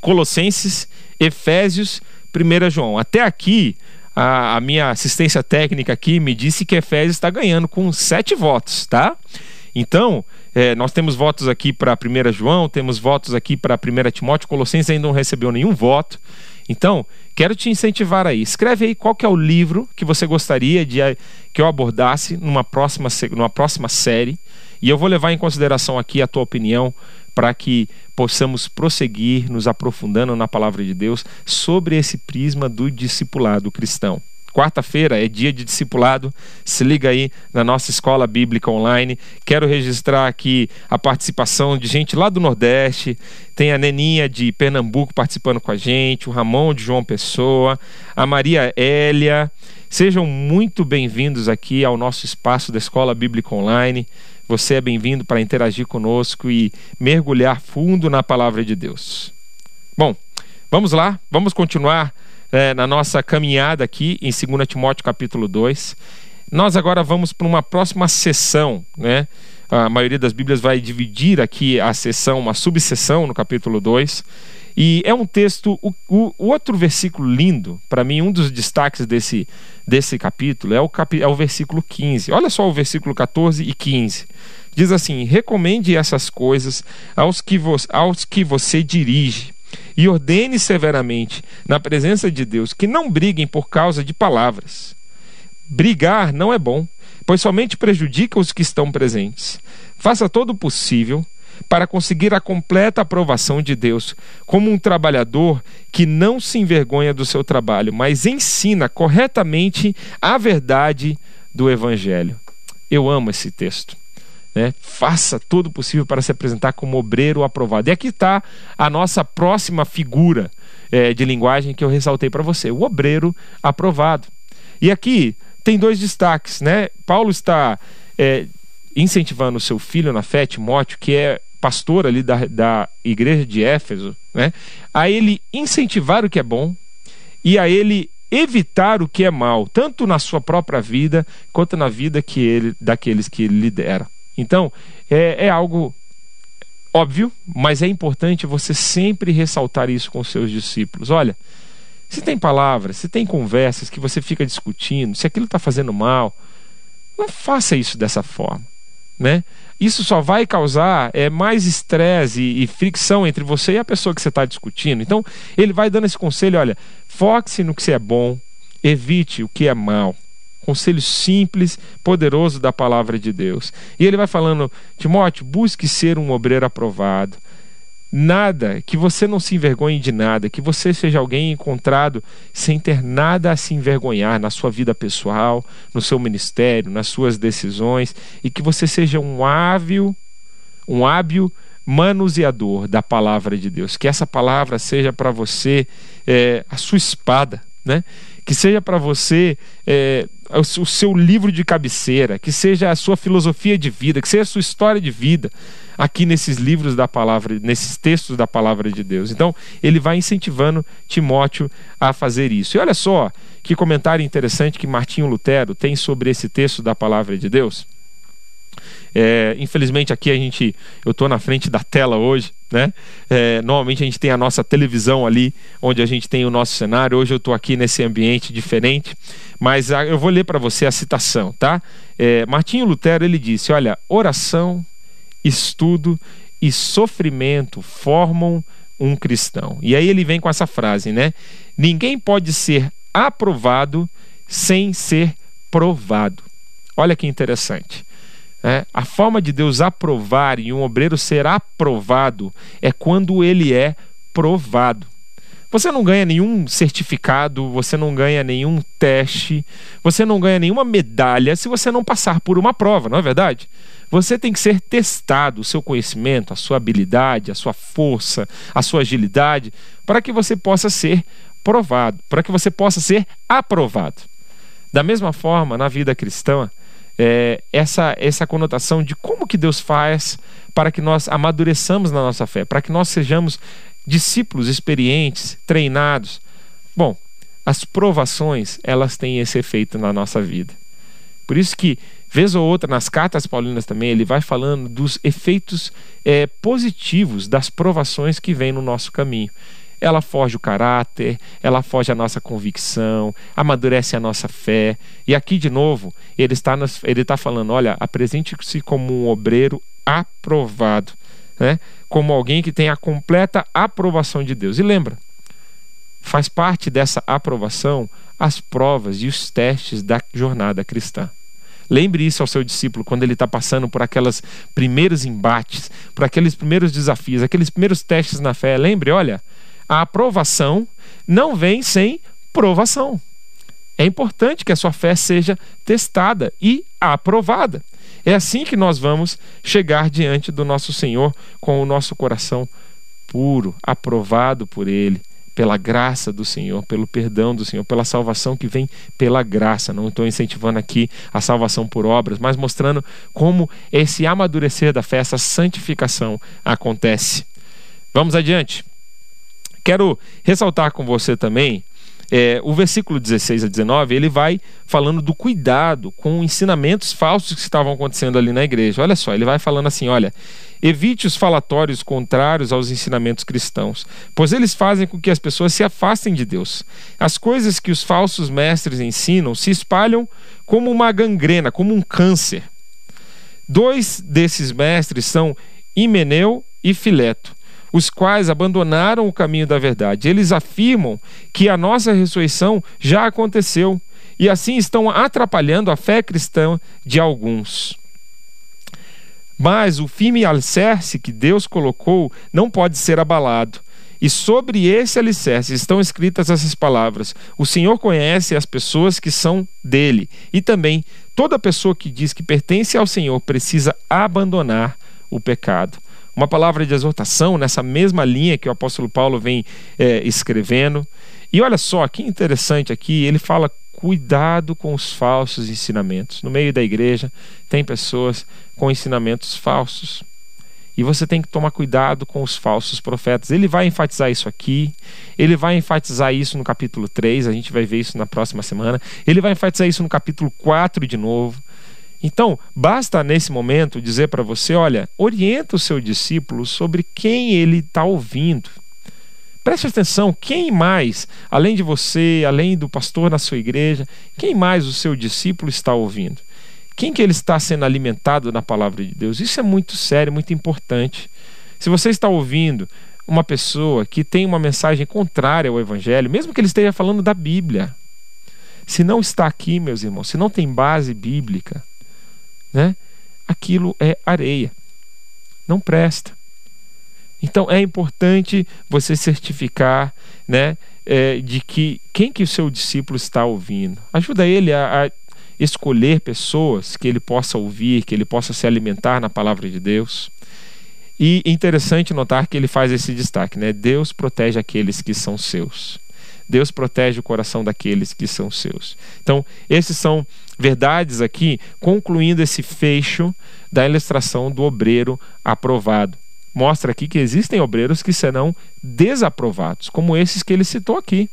Colossenses, Efésios, 1 João. Até aqui, a, a, minha assistência técnica aqui me disse que Efésios está ganhando com sete votos, tá? Então, é, nós temos votos aqui para 1 João, temos votos aqui para 1 Timóteo, Colossenses ainda não recebeu nenhum voto. Então, quero te incentivar aí. Escreve aí qual que é o livro que você gostaria de que eu abordasse numa próxima, numa próxima série. E eu vou levar em consideração aqui a tua opinião para que possamos prosseguir nos aprofundando na palavra de Deus sobre esse prisma do discipulado cristão. Quarta-feira é dia de discipulado. Se liga aí na nossa escola bíblica online. Quero registrar aqui a participação de gente lá do Nordeste. Tem a Neninha de Pernambuco participando com a gente, o Ramon de João Pessoa, a Maria Hélia. Sejam muito bem-vindos aqui ao nosso espaço da Escola Bíblica Online. Você é bem-vindo para interagir conosco e mergulhar fundo na palavra de Deus. Bom, vamos lá, vamos continuar é, na nossa caminhada aqui em 2 Timóteo capítulo 2. Nós agora vamos para uma próxima sessão, né? A maioria das Bíblias vai dividir aqui a sessão, uma subseção no capítulo 2. E é um texto, o, o, outro versículo lindo, para mim, um dos destaques desse, desse capítulo é o, capi, é o versículo 15. Olha só o versículo 14 e 15. Diz assim: Recomende essas coisas aos que, vo, aos que você dirige e ordene severamente, na presença de Deus, que não briguem por causa de palavras. Brigar não é bom, pois somente prejudica os que estão presentes. Faça todo o possível para conseguir a completa aprovação de Deus, como um trabalhador que não se envergonha do seu trabalho, mas ensina corretamente a verdade do Evangelho. Eu amo esse texto. Né? Faça todo o possível para se apresentar como obreiro aprovado. E aqui está a nossa próxima figura é, de linguagem que eu ressaltei para você: o obreiro aprovado. E aqui tem dois destaques. Né? Paulo está é, incentivando o seu filho na fé, Timóteo, que é pastor ali da, da igreja de Éfeso, né? a ele incentivar o que é bom e a ele evitar o que é mal, tanto na sua própria vida quanto na vida que ele, daqueles que ele lidera. Então, é, é algo óbvio, mas é importante você sempre ressaltar isso com seus discípulos. Olha, se tem palavras, se tem conversas que você fica discutindo, se aquilo está fazendo mal, não faça isso dessa forma. Né? Isso só vai causar é, mais estresse e, fricção entre você e a pessoa que você está discutindo. Então, ele vai dando esse conselho: olha, foque-se no que é bom, evite o que é mal conselho simples, poderoso da palavra de Deus. E ele vai falando: Timóteo, busque ser um obreiro aprovado. Nada, que você não se envergonhe de nada, que você seja alguém encontrado sem ter nada a se envergonhar na sua vida pessoal, no seu ministério, nas suas decisões, e que você seja um hábil, um hábil manuseador da palavra de Deus. Que essa palavra seja para você é, a sua espada, né? Que seja para você é, o seu livro de cabeceira, que seja a sua filosofia de vida, que seja a sua história de vida aqui nesses livros da palavra, nesses textos da palavra de Deus. Então, ele vai incentivando Timóteo a fazer isso. E olha só que comentário interessante que Martinho Lutero tem sobre esse texto da palavra de Deus. É, infelizmente aqui a gente, eu estou na frente da tela hoje, né? É, normalmente a gente tem a nossa televisão ali, onde a gente tem o nosso cenário. Hoje eu estou aqui nesse ambiente diferente, mas a, eu vou ler para você a citação, tá? É, Martinho Lutero ele disse: olha, oração, estudo e sofrimento formam um cristão. E aí ele vem com essa frase, né? Ninguém pode ser aprovado sem ser provado. Olha que interessante. É, a forma de Deus aprovar e um obreiro ser aprovado é quando ele é provado. Você não ganha nenhum certificado, você não ganha nenhum teste, você não ganha nenhuma medalha se você não passar por uma prova, não é verdade? Você tem que ser testado, o seu conhecimento, a sua habilidade, a sua força, a sua agilidade, para que você possa ser provado, para que você possa ser aprovado. Da mesma forma, na vida cristã, é, essa, essa conotação de como que Deus faz para que nós amadureçamos na nossa fé, para que nós sejamos discípulos experientes, treinados. Bom, as provações, elas têm esse efeito na nossa vida. Por isso que, vez ou outra, nas cartas paulinas também, ele vai falando dos efeitos é, positivos das provações que vêm no nosso caminho. Ela forja o caráter, ela forja a nossa convicção, amadurece a nossa fé. E aqui, de novo, ele está, nos, ele está falando: olha, apresente-se como um obreiro aprovado, né? como alguém que tem a completa aprovação de Deus. E lembra, faz parte dessa aprovação as provas e os testes da jornada cristã. Lembre isso ao seu discípulo quando ele está passando por aqueles primeiros embates, por aqueles primeiros desafios, aqueles primeiros testes na fé. Lembre, olha, a aprovação não vem sem provação. É importante que a sua fé seja testada e aprovada. É assim que nós vamos chegar diante do nosso Senhor com o nosso coração puro, aprovado por Ele, pela graça do Senhor, pelo perdão do Senhor, pela salvação que vem pela graça. Não estou incentivando aqui a salvação por obras, mas mostrando como esse amadurecer da fé, essa santificação acontece. Vamos adiante. Quero ressaltar com você também é, o versículo 16 a 19, ele vai falando do cuidado com ensinamentos falsos que estavam acontecendo ali na igreja. Olha só, ele vai falando assim: olha, evite os falatórios contrários aos ensinamentos cristãos, pois eles fazem com que as pessoas se afastem de Deus. As coisas que os falsos mestres ensinam se espalham como uma gangrena, como um câncer. Dois desses mestres são Himeneu e Fileto os quais abandonaram o caminho da verdade. Eles afirmam que a nossa ressurreição já aconteceu e assim estão atrapalhando a fé cristã de alguns. Mas o firme alicerce que Deus colocou não pode ser abalado. E sobre esse alicerce estão escritas essas palavras: O Senhor conhece as pessoas que são dele. E também toda pessoa que diz que pertence ao Senhor precisa abandonar o pecado uma palavra de exortação nessa mesma linha que o apóstolo Paulo vem é, escrevendo. E olha só, que interessante aqui, ele fala cuidado com os falsos ensinamentos. No meio da igreja tem pessoas com ensinamentos falsos. E você tem que tomar cuidado com os falsos profetas. Ele vai enfatizar isso aqui, ele vai enfatizar isso no capítulo 3, a gente vai ver isso na próxima semana. Ele vai enfatizar isso no capítulo 4 de novo. Então, basta nesse momento dizer para você: olha, orienta o seu discípulo sobre quem ele está ouvindo. Preste atenção, quem mais, além de você, além do pastor na sua igreja, quem mais o seu discípulo está ouvindo? Quem que ele está sendo alimentado na palavra de Deus? Isso é muito sério, muito importante. Se você está ouvindo uma pessoa que tem uma mensagem contrária ao evangelho, mesmo que ele esteja falando da Bíblia, se não está aqui, meus irmãos, se não tem base bíblica, né? aquilo é areia. Não presta. Então é importante você certificar né, é, de que quem que o seu discípulo está ouvindo. Ajuda ele a, a escolher pessoas que ele possa ouvir, que ele possa se alimentar na palavra de Deus. E interessante notar que ele faz esse destaque, né? Deus protege aqueles que são seus. Deus protege o coração daqueles que são seus. Então, esses são verdades aqui, concluindo esse fecho da ilustração do obreiro aprovado. Mostra aqui que existem obreiros que serão desaprovados, como esses que ele citou aqui.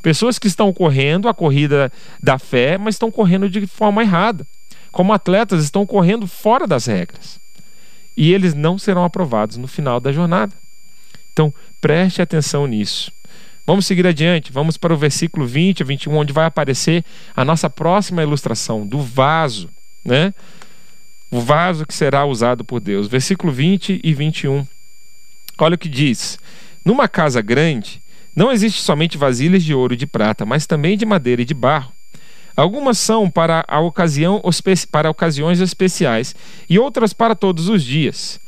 Pessoas que estão correndo a corrida da fé, mas estão correndo de forma errada. Como atletas, estão correndo fora das regras. E eles não serão aprovados no final da jornada. Então, preste atenção nisso. Vamos seguir adiante, vamos para o versículo 20 a 21, onde vai aparecer a nossa próxima ilustração do vaso, né? O vaso que será usado por Deus. Versículo 20 e 21. Olha o que diz: Numa casa grande, não existe somente vasilhas de ouro e de prata, mas também de madeira e de barro. Algumas são para a ocasião para ocasiões especiais e outras para todos os dias.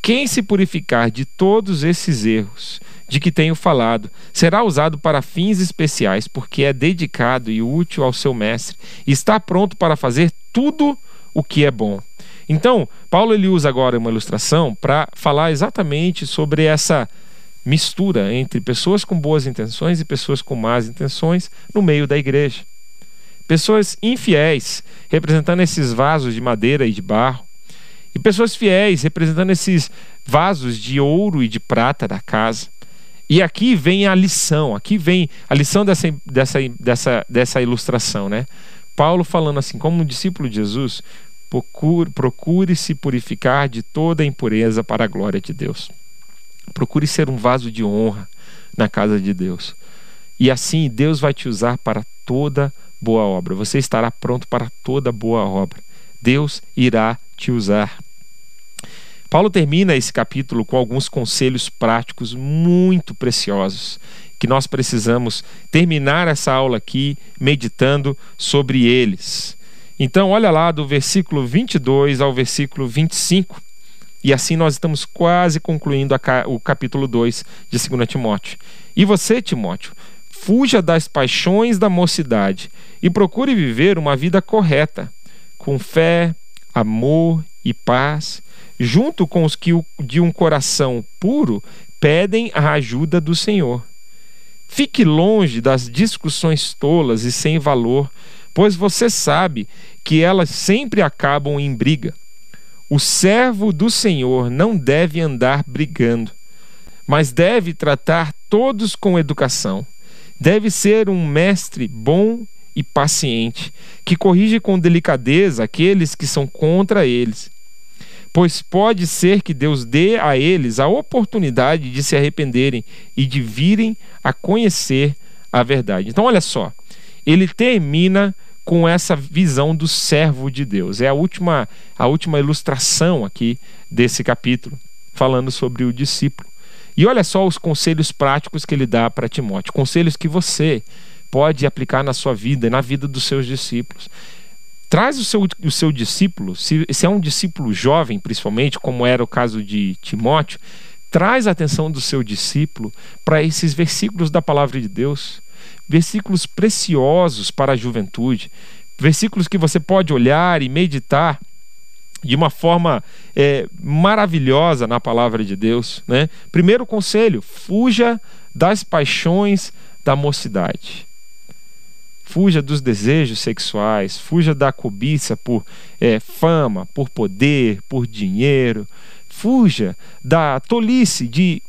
Quem se purificar de todos esses erros de que tenho falado. Será usado para fins especiais, porque é dedicado e útil ao seu mestre, e está pronto para fazer tudo o que é bom. Então, Paulo ele usa agora uma ilustração para falar exatamente sobre essa mistura entre pessoas com boas intenções e pessoas com más intenções no meio da igreja. Pessoas infiéis, representando esses vasos de madeira e de barro, e pessoas fiéis, representando esses vasos de ouro e de prata da casa. E aqui vem a lição, aqui vem a lição dessa, dessa, dessa, dessa ilustração, né? Paulo falando assim, como um discípulo de Jesus, procure, procure se purificar de toda impureza para a glória de Deus. Procure ser um vaso de honra na casa de Deus. E assim Deus vai te usar para toda boa obra. Você estará pronto para toda boa obra. Deus irá te usar. Paulo termina esse capítulo com alguns conselhos práticos muito preciosos que nós precisamos terminar essa aula aqui meditando sobre eles. Então, olha lá do versículo 22 ao versículo 25. E assim nós estamos quase concluindo o capítulo 2 de 2 Timóteo. E você, Timóteo, fuja das paixões da mocidade e procure viver uma vida correta, com fé, amor e paz, junto com os que de um coração puro pedem a ajuda do Senhor. Fique longe das discussões tolas e sem valor, pois você sabe que elas sempre acabam em briga. O servo do Senhor não deve andar brigando, mas deve tratar todos com educação. Deve ser um mestre bom e paciente, que corrige com delicadeza aqueles que são contra eles. Pois pode ser que Deus dê a eles a oportunidade de se arrependerem e de virem a conhecer a verdade. Então, olha só, ele termina com essa visão do servo de Deus. É a última, a última ilustração aqui desse capítulo, falando sobre o discípulo. E olha só os conselhos práticos que ele dá para Timóteo, conselhos que você pode aplicar na sua vida e na vida dos seus discípulos. Traz o seu, o seu discípulo, se, se é um discípulo jovem, principalmente, como era o caso de Timóteo, traz a atenção do seu discípulo para esses versículos da palavra de Deus, versículos preciosos para a juventude, versículos que você pode olhar e meditar de uma forma é, maravilhosa na palavra de Deus. Né? Primeiro conselho: fuja das paixões da mocidade. Fuja dos desejos sexuais, fuja da cobiça por é, fama, por poder, por dinheiro. Fuja da tolice de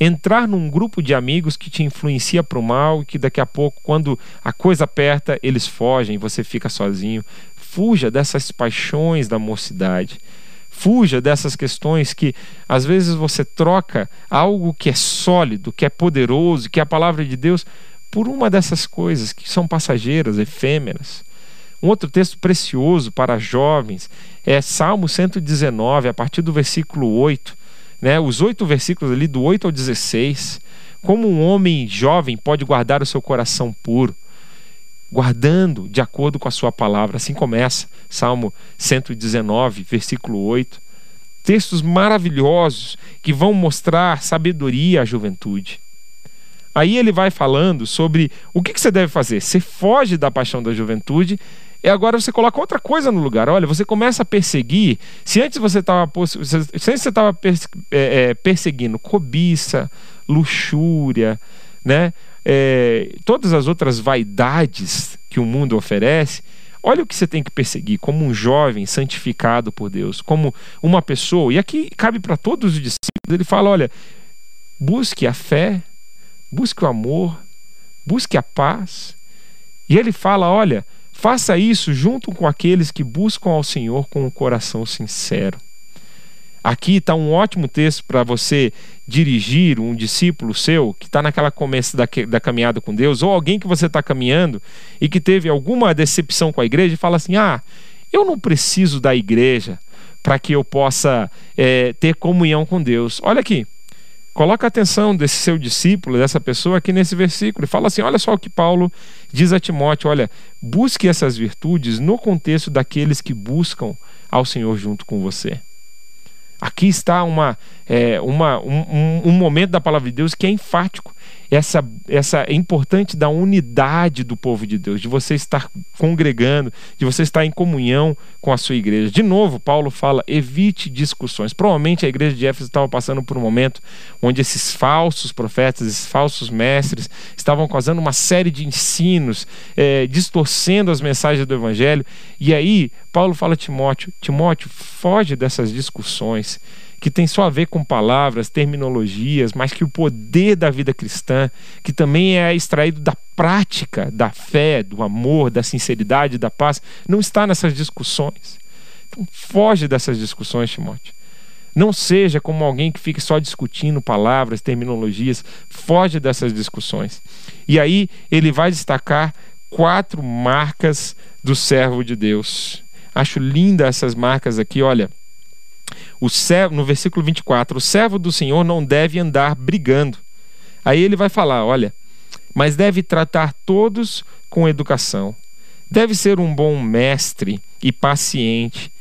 entrar num grupo de amigos que te influencia para o mal e que daqui a pouco, quando a coisa aperta, eles fogem, você fica sozinho. Fuja dessas paixões da mocidade. Fuja dessas questões que às vezes você troca algo que é sólido, que é poderoso, que é a palavra de Deus, por uma dessas coisas que são passageiras, efêmeras. Um outro texto precioso para jovens é Salmo 119, a partir do versículo 8. Né? Os oito versículos ali, do 8 ao 16. Como um homem jovem pode guardar o seu coração puro? guardando de acordo com a sua palavra. Assim começa Salmo 119, versículo 8. Textos maravilhosos que vão mostrar sabedoria à juventude. Aí ele vai falando sobre o que, que você deve fazer. Você foge da paixão da juventude e agora você coloca outra coisa no lugar. Olha, você começa a perseguir. Se antes você estava se antes você estava é, é, perseguindo cobiça, luxúria, né? é, todas as outras vaidades que o mundo oferece, olha o que você tem que perseguir como um jovem santificado por Deus, como uma pessoa, e aqui cabe para todos os discípulos, ele fala: olha, busque a fé, busque o amor, busque a paz. E ele fala: olha, faça isso junto com aqueles que buscam ao Senhor com o um coração sincero. Aqui está um ótimo texto para você dirigir um discípulo seu que está naquela começo da, da caminhada com Deus, ou alguém que você está caminhando e que teve alguma decepção com a igreja e fala assim: ah, eu não preciso da igreja para que eu possa é, ter comunhão com Deus. Olha aqui, coloca a atenção desse seu discípulo, dessa pessoa aqui nesse versículo, e fala assim: olha só o que Paulo diz a Timóteo: olha, busque essas virtudes no contexto daqueles que buscam ao Senhor junto com você. Aqui está uma, é, uma, um, um, momento da palavra de Deus que é enfático. Essa, essa é importante da unidade do povo de Deus, de você estar congregando, de você estar em comunhão com a sua igreja. De novo, Paulo fala: evite discussões. Provavelmente a igreja de Éfeso estava passando por um momento onde esses falsos profetas, esses falsos mestres, estavam causando uma série de ensinos, é, distorcendo as mensagens do evangelho. E aí, Paulo fala a Timóteo: Timóteo, foge dessas discussões que tem só a ver com palavras, terminologias, mas que o poder da vida cristã, que também é extraído da prática da fé, do amor, da sinceridade, da paz, não está nessas discussões. Então, foge dessas discussões, Timóteo. Não seja como alguém que fica só discutindo palavras, terminologias. Foge dessas discussões. E aí ele vai destacar quatro marcas do servo de Deus. Acho linda essas marcas aqui, olha. O servo, no versículo 24, o servo do Senhor não deve andar brigando. Aí ele vai falar, olha, mas deve tratar todos com educação. Deve ser um bom mestre e paciente,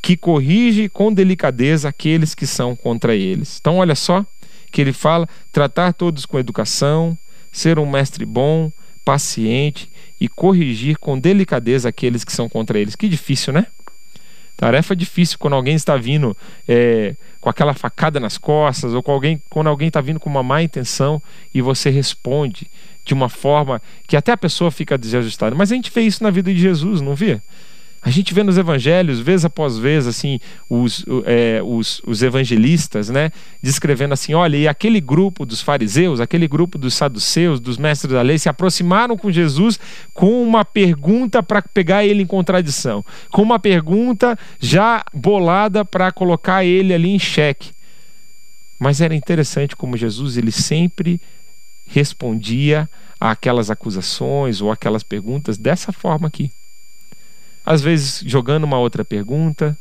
que corrige com delicadeza aqueles que são contra eles. Então, olha só que ele fala: tratar todos com educação, ser um mestre bom, paciente e corrigir com delicadeza aqueles que são contra eles. Que difícil, né? Tarefa difícil quando alguém está vindo é, com aquela facada nas costas, ou com alguém, quando alguém está vindo com uma má intenção e você responde de uma forma que até a pessoa fica desajustada. Mas a gente vê isso na vida de Jesus, não vê? A gente vê nos evangelhos, vez após vez, assim, os, é, os, os, evangelistas, né, descrevendo assim: olha, e aquele grupo dos fariseus, aquele grupo dos saduceus, dos mestres da lei, se aproximaram com Jesus com uma pergunta para pegar ele em contradição, com uma pergunta já bolada para colocar ele ali em xeque. Mas era interessante como Jesus, ele sempre respondia àquelas acusações ou aquelas perguntas dessa forma aqui às vezes jogando uma outra pergunta,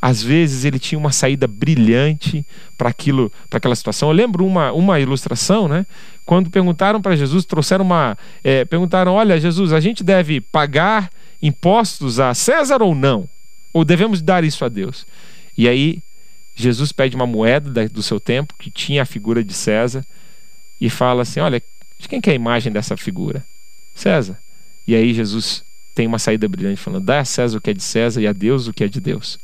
às vezes ele tinha uma saída brilhante para aquilo, para aquela situação. Eu lembro uma, uma ilustração, né? Quando perguntaram para Jesus, trouxeram uma, é, perguntaram: Olha, Jesus, a gente deve pagar impostos a César ou não? Ou devemos dar isso a Deus? E aí Jesus pede uma moeda do seu tempo que tinha a figura de César e fala assim: Olha, de quem que é a imagem dessa figura? César. E aí Jesus tem uma saída brilhante falando: dá a César o que é de César e a Deus o que é de Deus.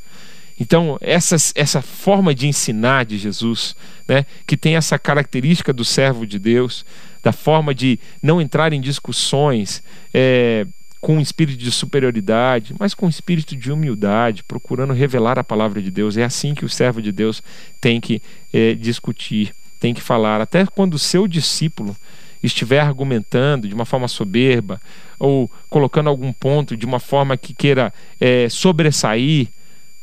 Então, essa, essa forma de ensinar de Jesus, né, que tem essa característica do servo de Deus, da forma de não entrar em discussões é, com um espírito de superioridade, mas com um espírito de humildade, procurando revelar a palavra de Deus. É assim que o servo de Deus tem que é, discutir, tem que falar. Até quando o seu discípulo estiver argumentando de uma forma soberba ou colocando algum ponto de uma forma que queira é, sobressair,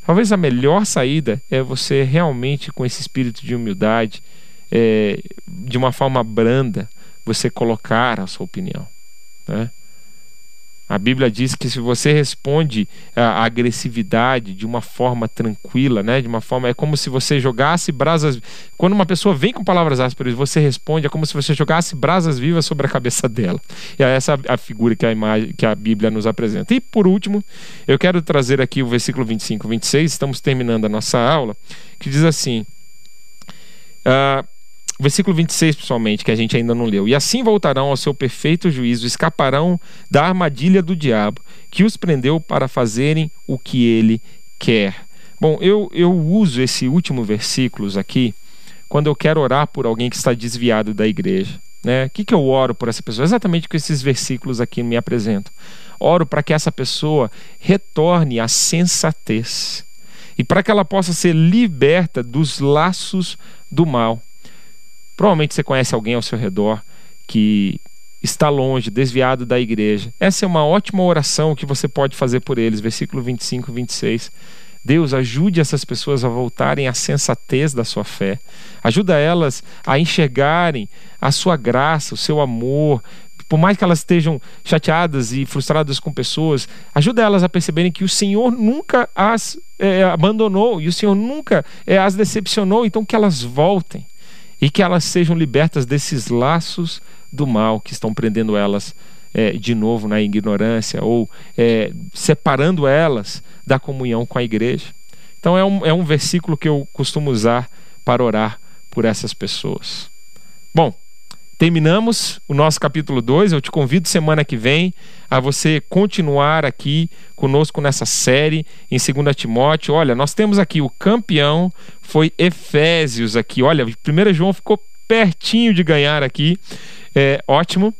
talvez a melhor saída é você realmente, com esse espírito de humildade, é, de uma forma branda, você colocar a sua opinião. Né? A Bíblia diz que se você responde à agressividade de uma forma tranquila, né, de uma forma é como se você jogasse brasas. Quando uma pessoa vem com palavras ásperas, você responde é como se você jogasse brasas vivas sobre a cabeça [laughs] dela. E é essa a figura que a imagem que a Bíblia nos apresenta. E por último, eu quero trazer aqui o versículo 25, 26. Estamos terminando a nossa aula, que diz assim. Uh, versículo 26, pessoalmente, que a gente ainda não leu. E assim voltarão ao seu perfeito juízo, escaparão da armadilha do diabo, que os prendeu para fazerem o que ele quer. Bom, eu, eu uso esse último versículos aqui quando eu quero orar por alguém que está desviado da igreja. Né? O que, que eu oro por essa pessoa? Exatamente o que esses versículos aqui me apresentam. Oro para que essa pessoa retorne à sensatez e para que ela possa ser liberta dos laços do mal. Provavelmente você conhece alguém ao seu redor que está longe, desviado da igreja. Essa é uma ótima oração que você pode fazer por eles. Versículo 25 e 26. Deus, ajude essas pessoas a voltarem à sensatez da sua fé. Ajuda elas a enxergarem a sua graça, o seu amor. Por mais que elas estejam chateadas e frustradas com pessoas, ajuda elas a perceberem que o Senhor nunca as é, abandonou e o Senhor nunca é, as decepcionou. Então, que elas voltem e que elas sejam libertas desses laços do mal que estão prendendo elas é, de novo na ignorância ou é, separando elas da comunhão com a igreja. Então é um, é um versículo que eu costumo usar para orar por essas pessoas. Bom, terminamos o nosso capítulo 2. Eu te convido semana que vem a você continuar aqui conosco nessa série em 2 Timóteo. Olha, nós temos aqui o campeão, foi Efésios aqui. Olha, 1 João ficou pertinho de ganhar aqui. É ótimo.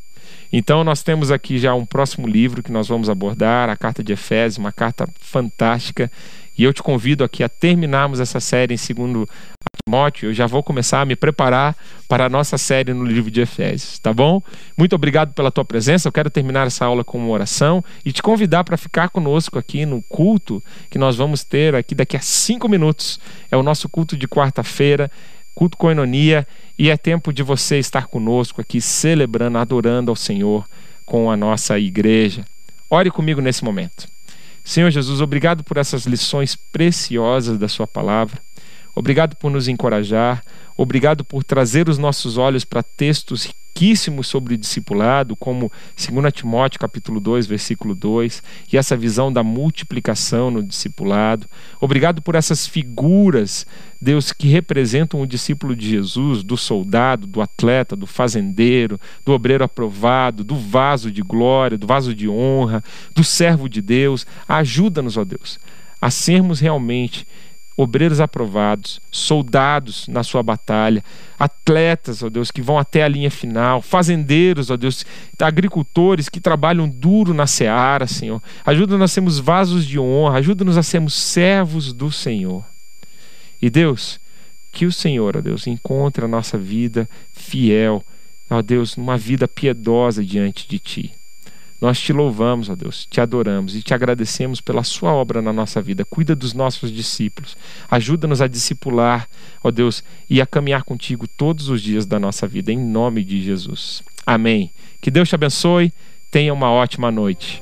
Então, nós temos aqui já um próximo livro que nós vamos abordar, a carta de Efésios, uma carta fantástica E eu te convido aqui a terminarmos essa série em segundo Timóteo. Eu já vou começar a me preparar para a nossa série no livro de Efésios, tá bom? Muito obrigado pela tua presença. Eu quero terminar essa aula com uma oração e te convidar para ficar conosco aqui no culto que nós vamos ter aqui daqui a cinco minutos. É o nosso culto de quarta-feira culto coinonia, e é tempo de você estar conosco aqui celebrando, adorando ao Senhor com a nossa igreja. Ore comigo nesse momento. Senhor Jesus, obrigado por essas lições preciosas da Sua palavra. Obrigado por nos encorajar. Obrigado por trazer os nossos olhos para textos riquíssimos sobre o discipulado, como 2 Timóteo capítulo 2, versículo 2, e essa visão da multiplicação no discipulado. Obrigado por essas figuras, Deus, que representam o discípulo de Jesus, do soldado, do atleta, do fazendeiro, do obreiro aprovado, do vaso de glória, do vaso de honra, do servo de Deus. Ajuda-nos, ó Deus, a sermos realmente obreiros aprovados, soldados na sua batalha, atletas, ó Deus, que vão até a linha final, fazendeiros, ó Deus, agricultores que trabalham duro na seara, Senhor. Ajuda-nos a sermos vasos de honra, ajuda-nos a sermos servos do Senhor. E Deus, que o Senhor, ó Deus, encontre a nossa vida fiel, ó Deus, numa vida piedosa diante de Ti. Nós te louvamos, ó Deus, te adoramos e te agradecemos pela sua obra na nossa vida. Cuida dos nossos discípulos. Ajuda-nos a discipular, ó Deus, e a caminhar contigo todos os dias da nossa vida, em nome de Jesus. Amém. Que Deus te abençoe. Tenha uma ótima noite.